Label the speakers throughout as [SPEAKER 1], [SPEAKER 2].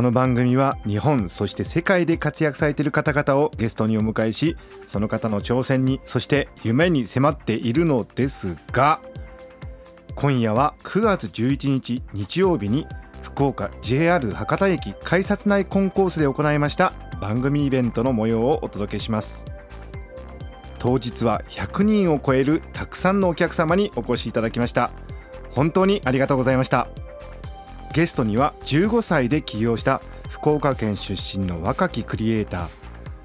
[SPEAKER 1] この番組は日本そして世界で活躍されている方々をゲストにお迎えしその方の挑戦にそして夢に迫っているのですが今夜は9月11日日曜日に福岡 JR 博多駅改札内コンコースで行いました番組イベントの模様をお届けします。当日は100人を超えるたくさんのお客様にお越しいただきました。本当にありがとうございました。ゲストには15歳で起業した福岡県出身の若きクリエイター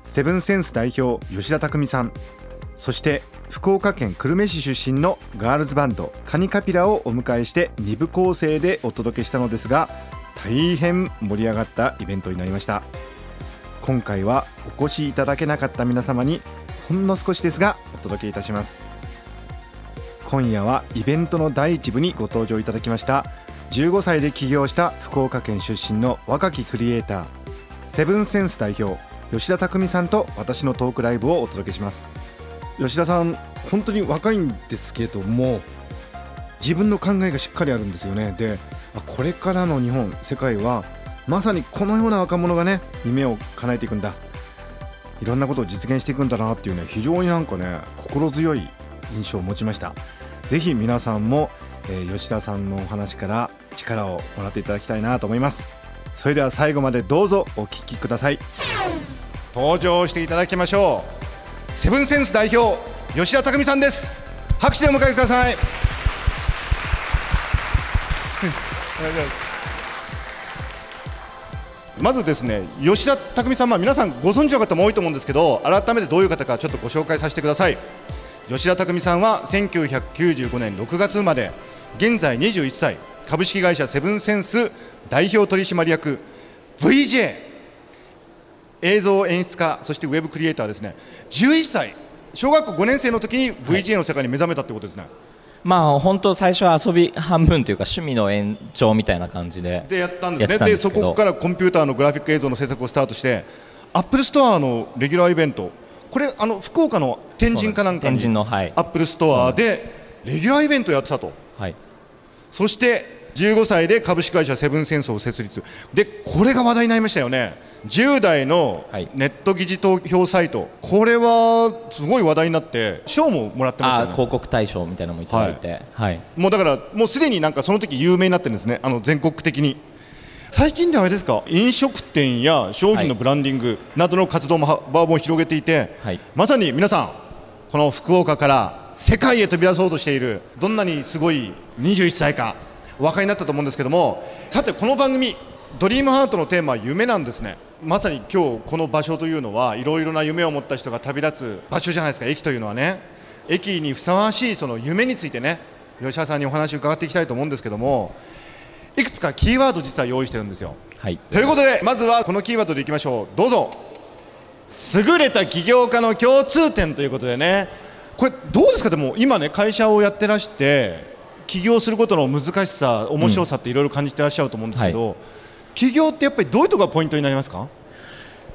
[SPEAKER 1] セブンセンス代表吉田匠さんそして福岡県久留米市出身のガールズバンドカニカピラをお迎えして2部構成でお届けしたのですが大変盛り上がったイベントになりました。今回はお越しいただけなかった皆様にほんの少しですがお届けいたします。今夜はイベントの第一部にご登場いただきました15歳で起業した福岡県出身の若きクリエイターセブンセンス代表吉田匠さんと私のトークライブをお届けします。吉田さん本当に若いんですけども自分の考えがしっかりあるんですよね。でこれからの日本世界はまさにこのような若者がね夢を叶えていくんだ。いろんなことを実現していくんだなっていうね非常になんかね心強い印象を持ちました。ぜひ皆さんも、えー、吉田さんのお話から力をもらっていただきたいなと思います。それでは最後までどうぞお聞きください。登場していただきましょう。セブンセンス代表吉田匠さんです。拍手でお迎えください。まずですね吉田匠さんは皆さんご存知の方も多いと思うんですけど改めてどういう方かちょっとご紹介させてください。吉田匠さんは1995年6月生まれ。現在21歳。株式会社セブンセンス代表取締役 VJ 映像演出家そしてウェブクリエイターですね。11歳。小学校5年生の時に VJ の世界に目覚めたってことですね、はい
[SPEAKER 2] まあ本当最初は遊び半分というか趣味の延長みたいな感じで
[SPEAKER 1] でやったんですね。でそこからコンピューターのグラフィック映像の制作をスタートしてアップルストアのレギュラーイベント。これあの福岡の天神かなんかにアップルストアでレギュラーイベントやってたと、はい、そして15歳で株式会社セブンセンスを設立。でこれが話題になりましたよね。10代のネット疑似投票サイト、これはすごい話題になって賞ももらってました、ね、
[SPEAKER 2] 広告大賞みたいなのもいただいて、はい、
[SPEAKER 1] はい、もうだからもうすでになんかその時有名になってるんですね。あの全国的に。最近ではあれですか？飲食店や商品のブランディングなどの活動も幅を広げていて、はい、まさに皆さんこの福岡から世界へ飛び出そうとしているどんなにすごい21歳かお分かりになったと思うんですけどもさてこの番組「ドリームハートのテーマは夢なんですね。まさに今日この場所というのはいろいろな夢を持った人が旅立つ場所じゃないですか駅というのはね。駅にふさわしいその夢についてね吉田さんにお話を伺っていきたいと思うんですけどもいくつかキーワード実は用意してるんですよ、はい、ということでまずはこのキーワードでいきましょう。どうぞ。優れた起業家の共通点ということでねこれどうですか？でも今ね会社をやってらして起業することの難しさ面白さっていろいろ感じてらっしゃると思うんですけど、うんはい、起業ってやっぱりどういうところがポイントになりますか？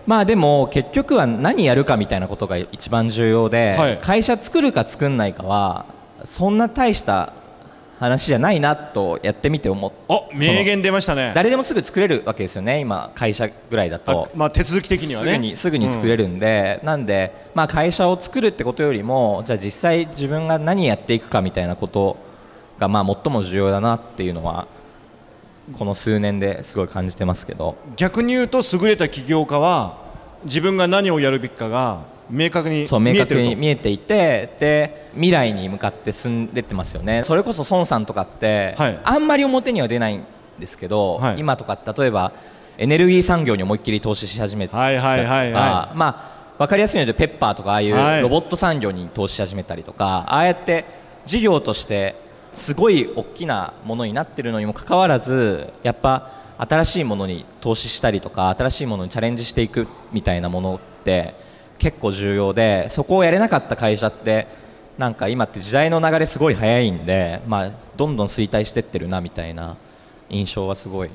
[SPEAKER 2] まあでも結局は何やるかみたいなことが一番重要で、はい、会社作るか作んないかはそんな大した話じゃないなとやってみて思っ
[SPEAKER 1] あ名言出ましたね。
[SPEAKER 2] 誰でもすぐ作れるわけですよね今会社ぐらいだと。
[SPEAKER 1] まあ手続き的にはね。
[SPEAKER 2] すぐにすぐに作れるんで、うん、なんでまあ会社を作るってことよりもじゃあ実際自分が何やっていくかみたいなことがまあ最も重要だなっていうのはこの数年ですごい感じてますけど。
[SPEAKER 1] 逆に言うと優れた起業家は自分が何をやるべきかが明確に
[SPEAKER 2] そう明確に見えていてで未来に向かって進んでってますよね。それこそ孫さんとかって、はい、あんまり表には出ないんですけど、はい、今とか例えばエネルギー産業に思いっきり投資し始めたりとかまあ分かりやすいのでペッパーとかああいうロボット産業に投資し始めたりとか、はい、ああやって事業としてすごい大きなものになってるのにもかかわらずやっぱ新しいものに投資したりとか新しいものにチャレンジしていくみたいなものって結構重要でそこをやれなかった会社ってなんか今って時代の流れすごい早いんで、まあ、どんどん衰退してってるなみたいな印象はすごい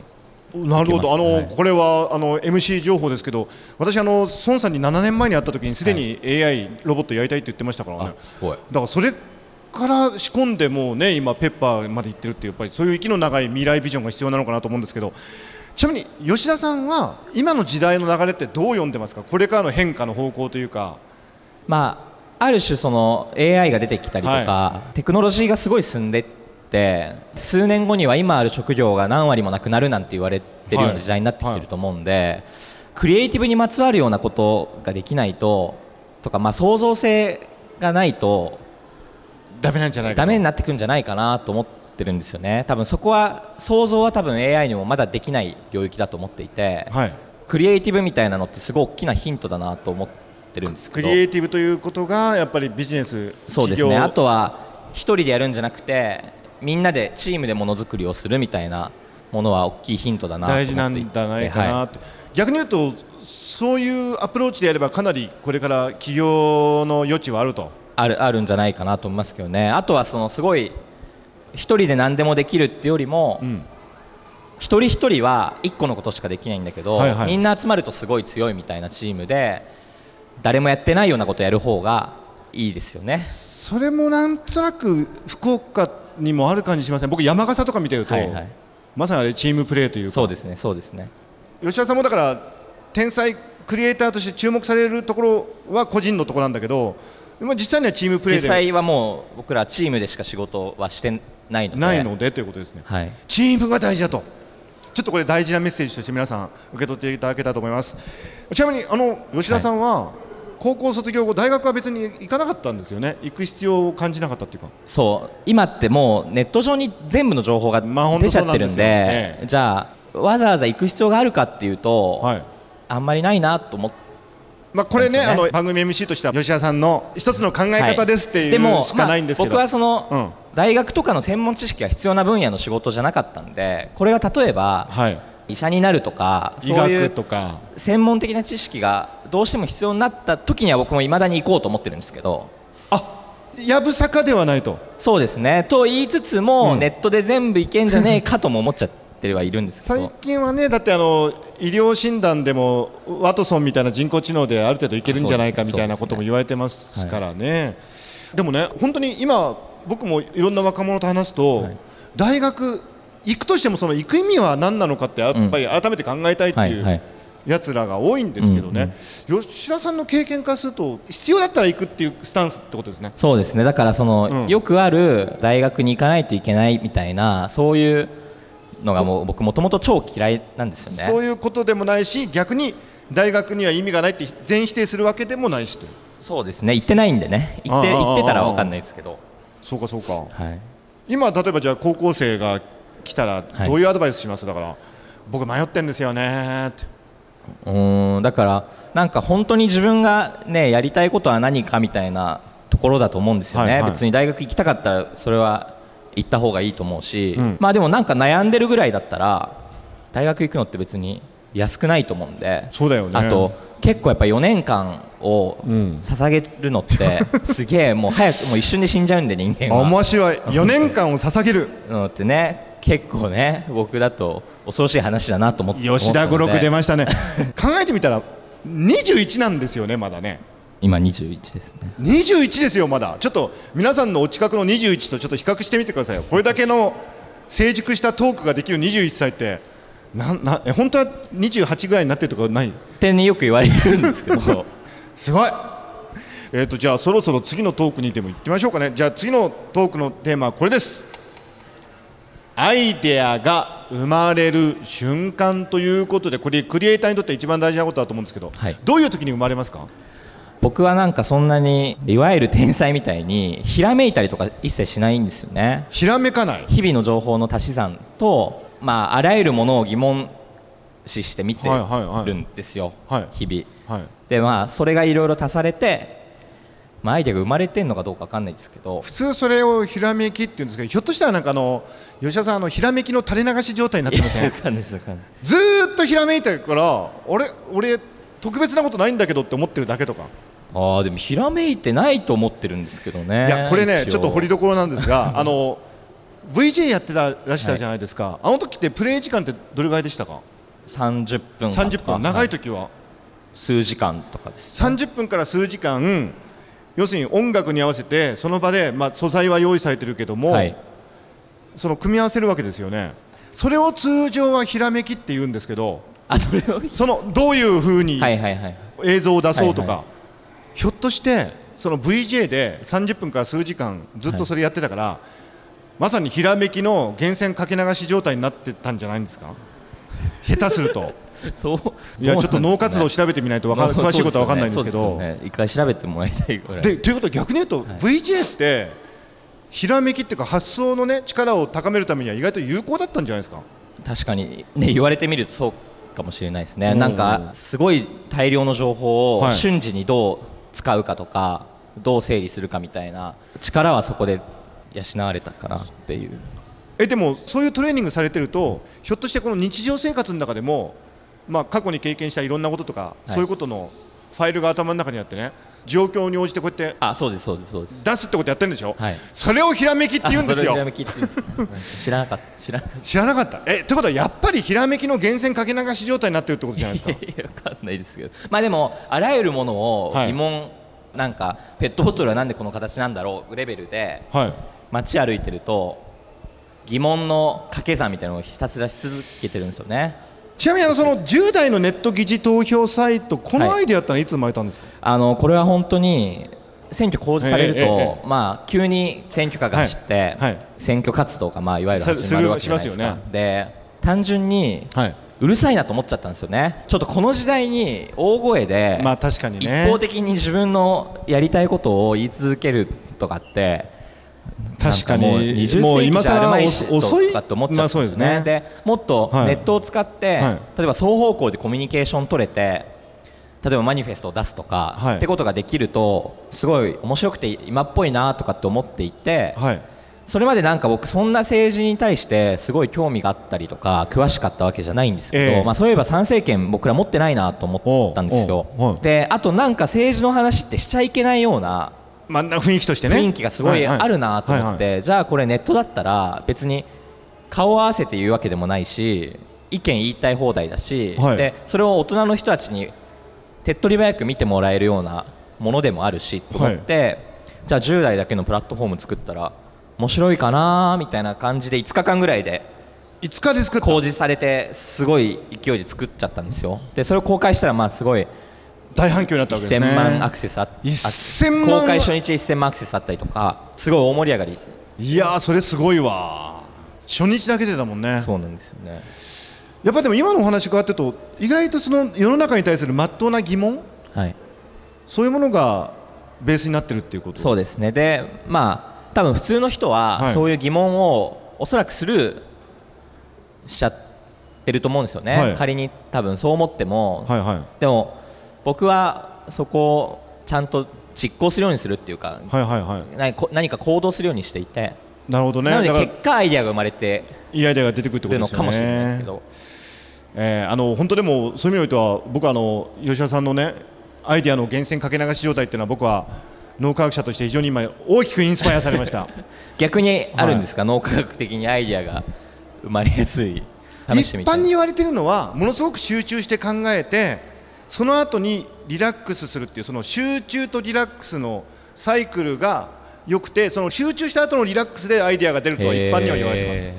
[SPEAKER 1] なるほど、あの、はい、これはあの MC 情報ですけど、私あの孫さんに7年前に会った時にすでに AI、ロボットやりたいって言ってましたからね。すごい。だからそれから仕込んでもね今ペッパーまで行ってるってやっぱりそういう息の長い未来ビジョンが必要なのかなと思うんですけど。ちなみに吉田さんは今の時代の流れってどう読んでますか？これからの変化の方向というか。
[SPEAKER 2] まあある種その AI が出てきたりとか、はい、テクノロジーがすごい進んでって数年後には今ある職業が何割もなくなるなんて言われてるような時代になってきてると思うんで、はいはい、クリエイティブにまつわるようなことができないととか、まあ、創造性がないと
[SPEAKER 1] ダメなんじゃない
[SPEAKER 2] ダメになってくんじゃないかなと思ってるんですよね。多分そこは想像は多分 AI にもまだできない領域だと思っていて、はい、クリエイティブみたいなのってすごい大きなヒントだなと思ってるんです
[SPEAKER 1] クリエイティブということがやっぱりビジネス
[SPEAKER 2] そうですね。あとは一人でやるんじゃなくてみんなでチームでものづくりをするみたいなものは大きいヒントだな
[SPEAKER 1] 大事なんじゃないかなと、はい、逆に言うとそういうアプローチでやればかなりこれから起業の余地はあると。
[SPEAKER 2] あるあるんじゃないかなと思いますけどね。あとはそのすごい一人で何でもできるっていうよりも、うん、一人一人は一個のことしかできないんだけど、はいはい、みんな集まるとすごい強いみたいなチームで誰もやってないようなことやる方がいいですよね。
[SPEAKER 1] それもなんとなく福岡にもある感じしません？僕山笠とか見てると、はいはい、まさにあれチームプレーというか。
[SPEAKER 2] そうですねそうですね。
[SPEAKER 1] 吉田さんもだから天才クリエイターとして注目されるところは個人のところなんだけど実際にはチームプレーで。
[SPEAKER 2] 実際はもう僕らチームでしか仕事はしてないので。
[SPEAKER 1] ないのでということですね、はい、チームが大事だと。ちょっとこれ大事なメッセージとして皆さん受け取っていただけたと思います。ちなみにあの吉田さんは、はい。高校卒業後大学は別に行かなかったんですよね。行く必要を感じなかったっていうか。
[SPEAKER 2] そう。今ってもうネット上に全部の情報が出ちゃってるんでまあんじゃあわざわざ行く必要があるかっていうと、はい、あんまりないなと思って。
[SPEAKER 1] まあ、これね、ね、あの番組 MC としては吉田さんの一つの考え方ですっていう、はい、しかないんですけど、
[SPEAKER 2] 僕はその、うん、大学とかの専門知識が必要な分野の仕事じゃなかったんでこれが例えば、はい。医者になるとかそういう専門的な知識がどうしても必要になった時には僕もいまだに行こうと思ってるんですけど。
[SPEAKER 1] あやぶさかではないと。
[SPEAKER 2] そうですね。と言いつつも、うん、ネットで全部いけんじゃねえかとも思っちゃってはいるんです
[SPEAKER 1] 最近はねだってあの医療診断でもワトソンみたいな人工知能である程度いけるんじゃないかみたいなことも言われてますからね、でもね本当に今僕もいろんな若者と話すと、はい、大学行くとしてもその行く意味は何なのかってやっぱり改めて考えたいっていうやつらが多いんですけどね、吉田さんの経験からすると必要だったら行くっていうスタンスってことですね。
[SPEAKER 2] そうですね。だからその、うん、よくある大学に行かないといけないみたいなそういうのがもう僕もともと超嫌いなんですよね。
[SPEAKER 1] そういうことでもないし逆に大学には意味がないって全否定するわけでもないしと
[SPEAKER 2] そうですね。行ってないんでね。行って行ってたら分かんないですけど
[SPEAKER 1] そうかそうか、はい、今例えばじゃあ高校生が来たらどういうアドバイスします、はい、だから僕迷ってんですよねって。
[SPEAKER 2] うんだからなんか本当に自分がねやりたいことは何かみたいなところだと思うんですよね、はいはい、別に大学行きたかったらそれは行った方がいいと思うし、うん、まあでもなんか悩んでるぐらいだったら大学行くのって別に安くないと思うんで
[SPEAKER 1] そうだよね。
[SPEAKER 2] あと結構やっぱ4年間を捧げるのって、すげえもう早くもう一瞬で死んじゃうんで人間は。
[SPEAKER 1] 面白い。4年間を捧げる。
[SPEAKER 2] のってね結構ね僕だと恐ろしい話だなと思って
[SPEAKER 1] 吉田五六出ましたね。考えてみたら21なんですよねまだね。
[SPEAKER 2] 今21ですね。
[SPEAKER 1] 21ですよまだ。ちょっと皆さんのお近くの21とちょっと比較してみてくださいよ。これだけの成熟したトークができる21歳ってななえ本当は28ぐらいになってるとかない？
[SPEAKER 2] ってによく言われるんですけど。
[SPEAKER 1] すごい。えーとじゃあそろそろ次のトークにでも行ってみましょうかね。じゃあ次のトークのテーマはこれです。アイデアが生まれる瞬間ということでこれクリエイターにとって一番大事なことだと思うんですけど、はい、どういう時に生まれますか？
[SPEAKER 2] 僕はなんかそんなにいわゆる天才みたいにひらめいたりとか一切しないんですよね。
[SPEAKER 1] ひらめかない。
[SPEAKER 2] 日々の情報の足し算と、まあ、あらゆるものを疑問視して見てるんですよ、はい。はいはい、日々、はい、でまあそれがいろいろ足されてまあ、アイデアが生まれてるのかどうか分かんないですけど
[SPEAKER 1] 普通それをひらめきっていうんですけどひょっとしたらなんかあの吉田さんあのひらめきの垂れ流し状態になってませんずっとひらめいてるから俺俺特別なことないんだけどって思ってるだけとか。
[SPEAKER 2] ああでもひらめいてないと思ってるんですけどね
[SPEAKER 1] いやこれねちょっと掘りどころなんですが あの VJ やってたらしたじゃないですか、はい、あの時ってプレイ時間ってどれぐらいでしたか
[SPEAKER 2] ？30分
[SPEAKER 1] 30分。長い時は、はい、
[SPEAKER 2] 数時間とかです、
[SPEAKER 1] ね、30分から数時間。要するに音楽に合わせてその場で、まあ、素材は用意されてるけども、はい、その組み合わせるわけですよね。それを通常はひらめきって言うんですけど
[SPEAKER 2] あそれを？
[SPEAKER 1] そのどういうふうに映像を出そうとか、ひょっとしてその VJ で30分から数時間ずっとそれやってたから、はい、まさにひらめきの源泉かけ流し状態になってたんじゃないんですか？下手すると。
[SPEAKER 2] そう。
[SPEAKER 1] いやちょっと脳活動を調べてみないとか詳しいことは分かんないんですけど、
[SPEAKER 2] 一回調べてもらいたいぐらい。
[SPEAKER 1] でということは逆に言うと、はい、VJ ってひらめきっていうか発想のね力を高めるためには意外と有効だったんじゃないですか？
[SPEAKER 2] 確かにね言われてみるとそうかもしれないですね。なんかすごい大量の情報を瞬時にどう使うかとか、どう整理するかみたいな力はそこで養われたかなっていう。
[SPEAKER 1] えでもそういうトレーニングされてるとひょっとしてこの日常生活の中でもまあ、過去に経験したいろんなこととか、はい、そういうことのファイルが頭の中にあってね状況に応じてこうやって
[SPEAKER 2] あそうですそうですそうです。
[SPEAKER 1] 出すってことやってるんでしょ、はい、それをひらめきって言うんですよ。
[SPEAKER 2] ひらめきって言うんです知らなかった知らなかった。
[SPEAKER 1] 知らなかった。えということはやっぱりひらめきの源泉かけ流し状態になってるってことじゃないですか？
[SPEAKER 2] いや分かんないですけど。まあでもあらゆるものを疑問、はい、なんかペットボトルはなんでこの形なんだろうレベルで、はい、街歩いてると疑問の掛け算みたいなのをひたすらし続けてるんですよね。
[SPEAKER 1] ちなみにあのその10代のネット議事投票サイトこのアイデアったのはいつ生まれたんですか、はい、
[SPEAKER 2] あのこれは本当に選挙公示されると、まあ、急に選挙カーが走って、選挙活動が、まあ、いわゆる始まるわけじゃないですか。で単純に、うるさいなと思っちゃったんですよね、ちょっとこの時代に大声で、
[SPEAKER 1] まあ確かに
[SPEAKER 2] 一方的に自分のやりたいことを言い続けるとかって、
[SPEAKER 1] 確かに。もう
[SPEAKER 2] 20世紀じゃあるまいし遅いと思っちゃうんですね,、でもっとネットを使って、例えば双方向でコミュニケーション取れて例えばマニフェストを出すとか、はい、ってことができるとすごい面白くて今っぽいなとかって思っていて、はい、それまでなんか僕そんな政治に対してすごい興味があったりとか詳しかったわけじゃないんですけど、えー、まあ、そういえば参政権僕ら持ってないなと思ったんですよ。であとなんか政治の話ってしちゃいけないような
[SPEAKER 1] まあ、雰囲気としてね。
[SPEAKER 2] 雰囲気がすごいあるなと思って、じゃあこれネットだったら別に顔を合わせて言うわけでもないし意見言いたい放題だし、はい、でそれを大人の人たちに手っ取り早く見てもらえるようなものでもあるしと思って、はい、じゃあ10代だけのプラットフォーム作ったら面白いかなみたいな感じで5日間ぐらいで
[SPEAKER 1] 5日で作
[SPEAKER 2] った。公示されてすごい勢いで作っちゃったんですよ。でそれを公開したらまあすごい
[SPEAKER 1] 大反響になったわけですね。1000
[SPEAKER 2] 万アクセスあ1000万公開初日1000万アクセスあったりとかすごい大盛り上がり。
[SPEAKER 1] いやそれすごいわ。初日だけでだもんね。
[SPEAKER 2] そうなんですよね。
[SPEAKER 1] やっぱでも今のお話伺ってると意外とその世の中に対するまっとうな疑問、はい、そういうものがベースになってるっていうこと？
[SPEAKER 2] そうですね。でまあ多分普通の人はそういう疑問をおそらくスルーしちゃってると思うんですよね、はい、仮に多分そう思っても、はいはい、でも僕はそこをちゃんと実行するようにするっていうか、はいはいはい、何か行動するようにしていて。
[SPEAKER 1] なるほどね。
[SPEAKER 2] なので結果アイデアが生まれて
[SPEAKER 1] いいアイデアが出てくるってことですよね。かもしれないですけど、えー、あの本当でもそういう意味においては僕はあの吉田さんのねアイデアの源泉かけ流し状態っていうのは僕は脳科学者として非常に今大きくインスパイアされました。
[SPEAKER 2] 逆にあるんですか、はい、脳科学的にアイデアが生まれやすい。
[SPEAKER 1] 一般に言われているのはものすごく集中して考えてその後にリラックスするっていうその集中とリラックスのサイクルが良くてその集中した後のリラックスでアイデアが出るとは一般には言われてます。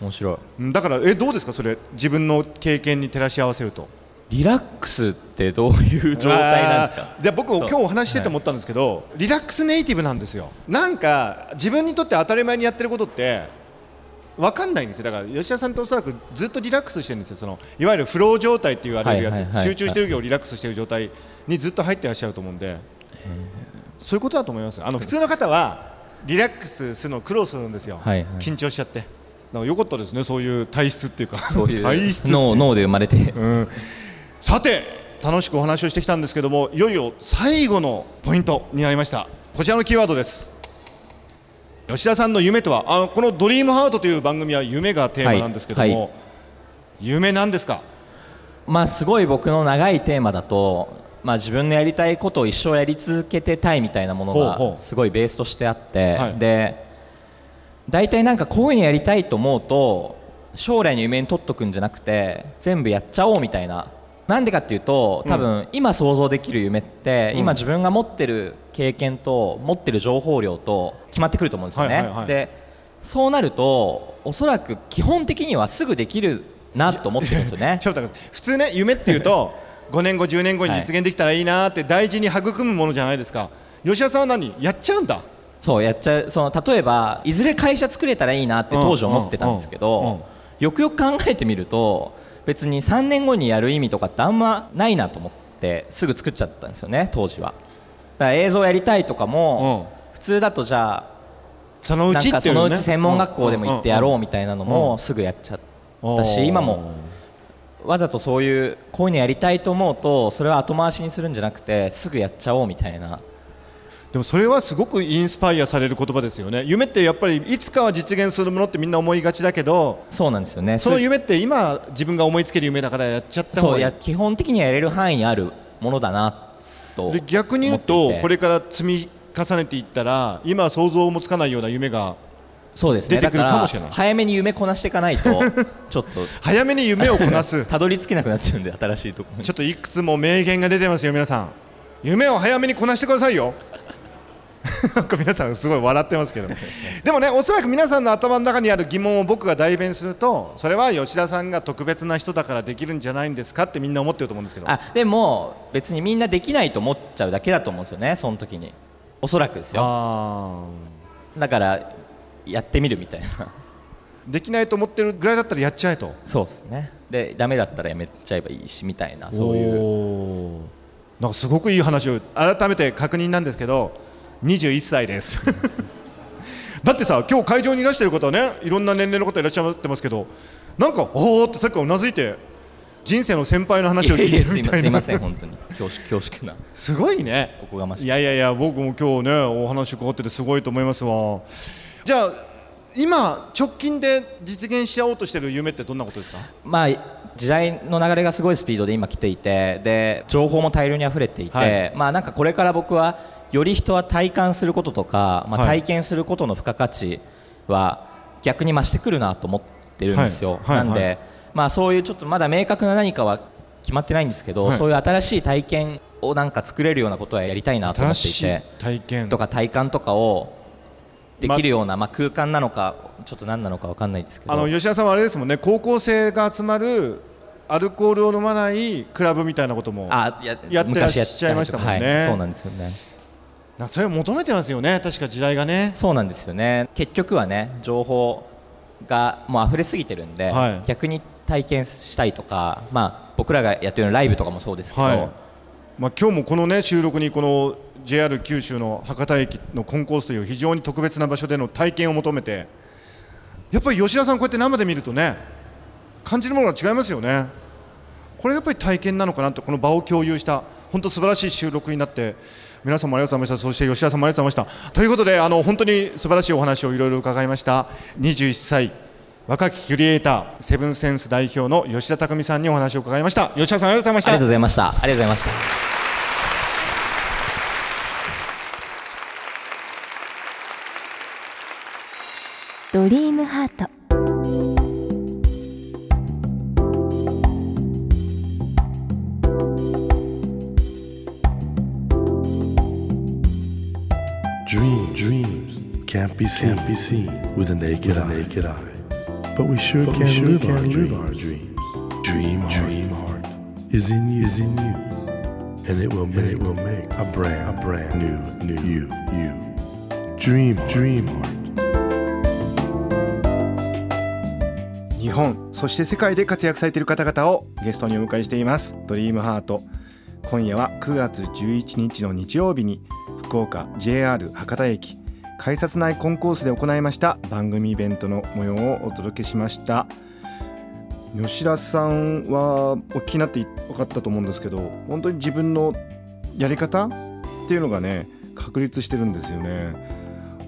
[SPEAKER 2] 面白
[SPEAKER 1] い。だからえどうですか？それ自分の経験に照らし合わせると。
[SPEAKER 2] リラックスってどういう状態なんですか？
[SPEAKER 1] じゃ僕今日お話してて思ったんですけど、はい、リラックスネイティブなんですよ。なんか自分にとって当たり前にやってることって分かんないんですよ。だから吉田さんとおそらくずっとリラックスしてるんですよ。そのいわゆるフロー状態って言われるやつ、はいはいはい、集中してるけどリラックスしてる状態にずっと入ってらっしゃると思うんで。そういうことだと思います。あの普通の方はリラックスするの苦労するんですよ、はいはい、緊張しちゃって。だからよかったですねそういう体質っていうか。
[SPEAKER 2] そういう 体質脳脳で生まれて、う
[SPEAKER 1] ん、さて楽しくお話をしてきたんですけどもいよいよ最後のポイントになりました。こちらのキーワードです吉田さんの夢とはあのこの「ドリームハートという番組は夢がテーマなんですけども、はいはい、夢なんですか？
[SPEAKER 2] まあすごい僕の長いテーマだと、まあ、自分のやりたいことを一生やり続けてたいみたいなものがすごいベースとしてあって、はい、で大体なんかこういうにやりたいと思うと将来の夢に取っとくんじゃなくて全部やっちゃおうみたいななんでかっていうと多分今想像できる夢って、今自分が持ってる経験と持ってる情報量と決まってくると思うんですよね、はいはいはい、でそうなるとおそらく基本的にはすぐできるなと思ってるんですよね。
[SPEAKER 1] 普通ね夢っていうと5年後10年後に実現できたらいいなって大事に育むものじゃないですか。吉田さんは何？やっちゃうんだ。
[SPEAKER 2] そうやっちゃう。その例えばいずれ会社作れたらいいなって当時思ってたんですけど、よくよく考えてみると別に3年後にやる意味とかってあんまないなと思ってすぐ作っちゃったんですよね当時は。だから映像やりたいとかも、普通だとじゃあ
[SPEAKER 1] そのうち、
[SPEAKER 2] ね、そのうち専門学校でも行ってやろうみたいなのもすぐやっちゃったし今もわざとそういうこういうのやりたいと思うとそれは後回しにするんじゃなくてすぐやっちゃおうみたいな
[SPEAKER 1] でもそれはすごくインスパイアされる言葉ですよね。夢ってやっぱりいつかは実現するものってみんな思いがちだけど
[SPEAKER 2] そうなんですよね。
[SPEAKER 1] その夢って今自分が思いつける夢だからやっちゃった方がいい。
[SPEAKER 2] そうや基本的にはやれる範囲にあるものだなとで
[SPEAKER 1] 逆に言うとこれから積み重ねていったら今想像もつかないような夢がそうですね、出てくるかもしれない。
[SPEAKER 2] 早めに夢こなしていかないと ちょっと。
[SPEAKER 1] 早めに夢をこなす。
[SPEAKER 2] たどり着けなくなっちゃうんで新しいところ
[SPEAKER 1] ちょっといくつも名言が出てますよ皆さん。夢を早めにこなしてくださいよなんか皆さんすごい笑ってますけど。でもねおそらく皆さんの頭の中にある疑問を僕が代弁するとそれは吉田さんが特別な人だからできるんじゃないんですかってみんな思ってると思うんですけど。
[SPEAKER 2] あでも別にみんなできないと思っちゃうだけだと思うんですよねその時に。おそらくですよ。だからやってみるみたいな。
[SPEAKER 1] できないと思ってるぐらいだったらやっちゃえと。
[SPEAKER 2] そうですね。でダメだったらやめちゃえばいいしみたいなそういう。
[SPEAKER 1] なんかすごくいい話を改めて確認なんですけど21歳です。だってさ今日会場にいらしてる方はねいろんな年齢の方いらっしゃってますけどなんかおおってさっきからうなずいて人生の先輩の話を聞いてるみたいな。す
[SPEAKER 2] いません本当に。恐縮恐縮な。
[SPEAKER 1] すごいね。
[SPEAKER 2] おこがまし
[SPEAKER 1] い。いやいやいや僕も今日ねお話伺っててすごいと思いますわ。じゃあ今直近で実現しちゃおうとしてる夢ってどんなことですか？
[SPEAKER 2] まあ時代の流れがすごいスピードで今来ていてで情報も大量に溢れていて、はい、まあなんかこれから僕はより人は体感することとか、まあ、体験することの付加価値は逆に増してくるなと思ってるんですよ、はい。はい、なんで、まあ、そういうちょっとまだ明確な何かは決まってないんですけど、そういう新しい体験をなんか作れるようなことはやりたいなと思っていて
[SPEAKER 1] 体験。
[SPEAKER 2] とか体感とかをできるような、まあ、空間なのかちょっと何なのか分かんないですけど。
[SPEAKER 1] あの吉田さんはあれですもんね高校生が集まるアルコールを飲まないクラブみたいなこともやってらっしゃいましたもんね、
[SPEAKER 2] はい、そうなんですよね
[SPEAKER 1] それを求めてますよね確か時代がね。
[SPEAKER 2] そうなんですよね。結局はね情報がもう溢れすぎてるんで、はい、逆に体験したいとか、まあ、僕らがやってるライブとかもそうですけど、はい、
[SPEAKER 1] まあ、今日もこの、ね、収録にこの JR 九州の博多駅のコンコースという非常に特別な場所での体験を求めてやっぱり吉田さんこうやって生で見るとね感じるものが違いますよね。これやっぱり体験なのかなとこの場を共有した本当素晴らしい収録になって皆さんもありがとうございました。そして吉田さんもありがとうございました。ということであの本当に素晴らしいお話をいろいろ伺いました。21歳若きクリエイターセブンセンス代表の吉田匠さんにお話を伺いました。吉田さんありがとうございました。
[SPEAKER 2] ありがとうございました。ありがとうございました。
[SPEAKER 3] ドリームハート
[SPEAKER 4] be seen, can't be seen with a naked, with a naked eye. eye. But we sure but can, we sure live, can our live our dreams. Dream, dream heart, is in you, is in you, and it will make, it will make a brand, a brand new, new you, you. Dream, dream heart.
[SPEAKER 1] 日本そして世界で活躍されている方々をゲストにお迎えしていますドリームハート今夜は9月11日の日曜日に福岡 JR 博多駅改札内コンコースで行いました番組イベントの模様をお届けしました。吉田さんはお聞きになって分かったと思うんですけど本当に自分のやり方っていうのがね確立してるんですよね。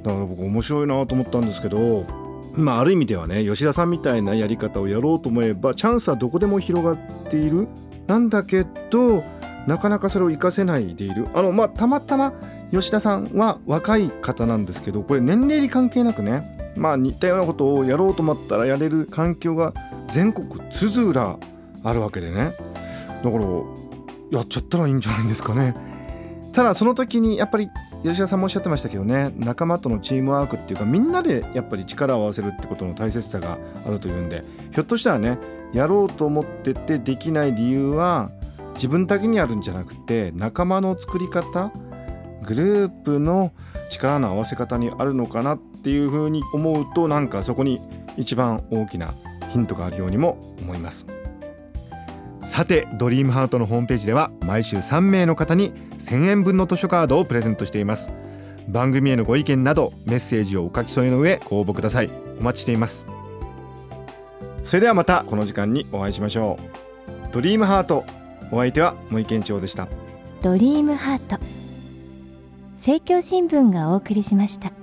[SPEAKER 1] だから僕面白いなと思ったんですけどまあある意味ではね吉田さんみたいなやり方をやろうと思えばチャンスはどこでも広がっている。なんだけどなかなかそれを活かせないでいる。あのまあたまたま吉田さんは若い方なんですけどこれ年齢に関係なくねまあ似たようなことをやろうと思ったらやれる環境が全国津々浦あるわけでね。だからやっちゃったらいいんじゃないんですかね。ただその時にやっぱり吉田さんもおっしゃってましたけどね仲間とのチームワークっていうかみんなでやっぱり力を合わせるってことの大切さがあるというんでひょっとしたらねやろうと思っててできない理由は自分だけにあるんじゃなくて仲間の作り方グループの力の合わせ方にあるのかなっていうふうに思うとなんかそこに一番大きなヒントがあるようにも思います。さてドリームハートのホームページでは毎週3名の方に1000円分の図書カードをプレゼントしています。番組へのご意見などメッセージをお書き添えの上ご応募ください。お待ちしています。それではまたこの時間にお会いしましょう。ドリームハート。お相手は森健長でした。
[SPEAKER 3] ドリームハート。政教新聞がお送りしました。